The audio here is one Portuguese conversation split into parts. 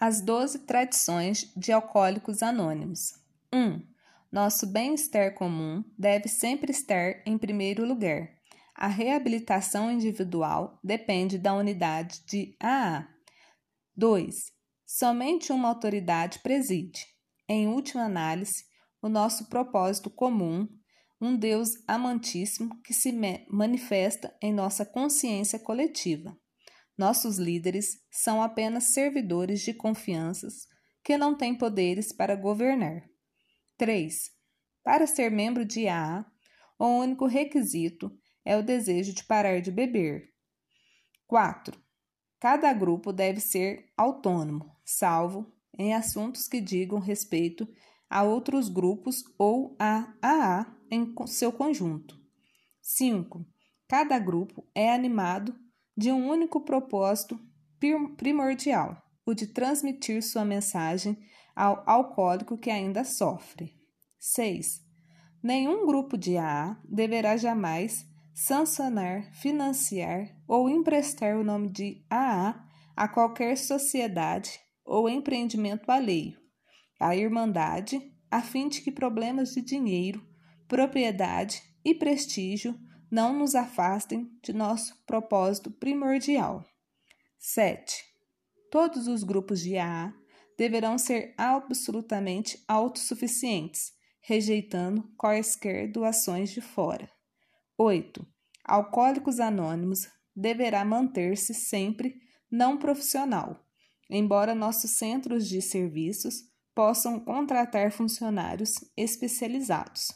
As doze tradições de alcoólicos anônimos. 1. Um, nosso bem-estar comum deve sempre estar em primeiro lugar. A reabilitação individual depende da unidade de AA. 2. Somente uma autoridade preside. Em última análise, o nosso propósito comum, um Deus amantíssimo que se manifesta em nossa consciência coletiva. Nossos líderes são apenas servidores de confianças que não têm poderes para governar. 3. Para ser membro de AA, o único requisito é o desejo de parar de beber. 4. Cada grupo deve ser autônomo, salvo em assuntos que digam respeito a outros grupos ou a AA em seu conjunto. 5. Cada grupo é animado de um único propósito primordial, o de transmitir sua mensagem ao alcoólico que ainda sofre. 6. Nenhum grupo de AA deverá jamais sancionar, financiar ou emprestar o nome de AA a qualquer sociedade ou empreendimento alheio, à Irmandade, a fim de que problemas de dinheiro, propriedade e prestígio não nos afastem de nosso propósito primordial. 7. Todos os grupos de AA deverão ser absolutamente autossuficientes, rejeitando quaisquer doações de fora. 8. Alcoólicos Anônimos deverá manter-se sempre não profissional, embora nossos centros de serviços possam contratar funcionários especializados.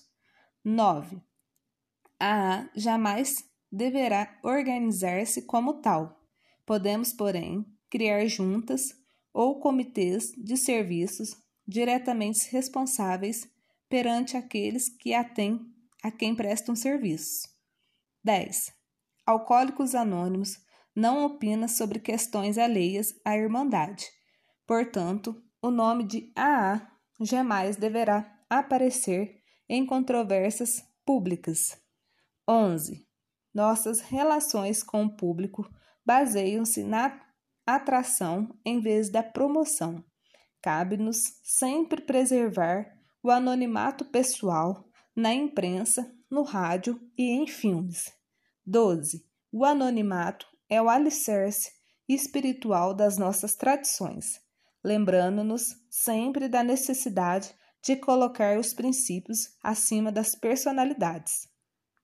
9. A AA jamais deverá organizar-se como tal. Podemos, porém, criar juntas ou comitês de serviços diretamente responsáveis perante aqueles que a têm, a quem prestam serviço. 10. Alcoólicos Anônimos não opina sobre questões alheias à Irmandade. Portanto, o nome de AA jamais deverá aparecer em controvérsias públicas. 11. Nossas relações com o público baseiam-se na atração em vez da promoção. Cabe-nos sempre preservar o anonimato pessoal na imprensa, no rádio e em filmes. 12. O anonimato é o alicerce espiritual das nossas tradições, lembrando-nos sempre da necessidade de colocar os princípios acima das personalidades.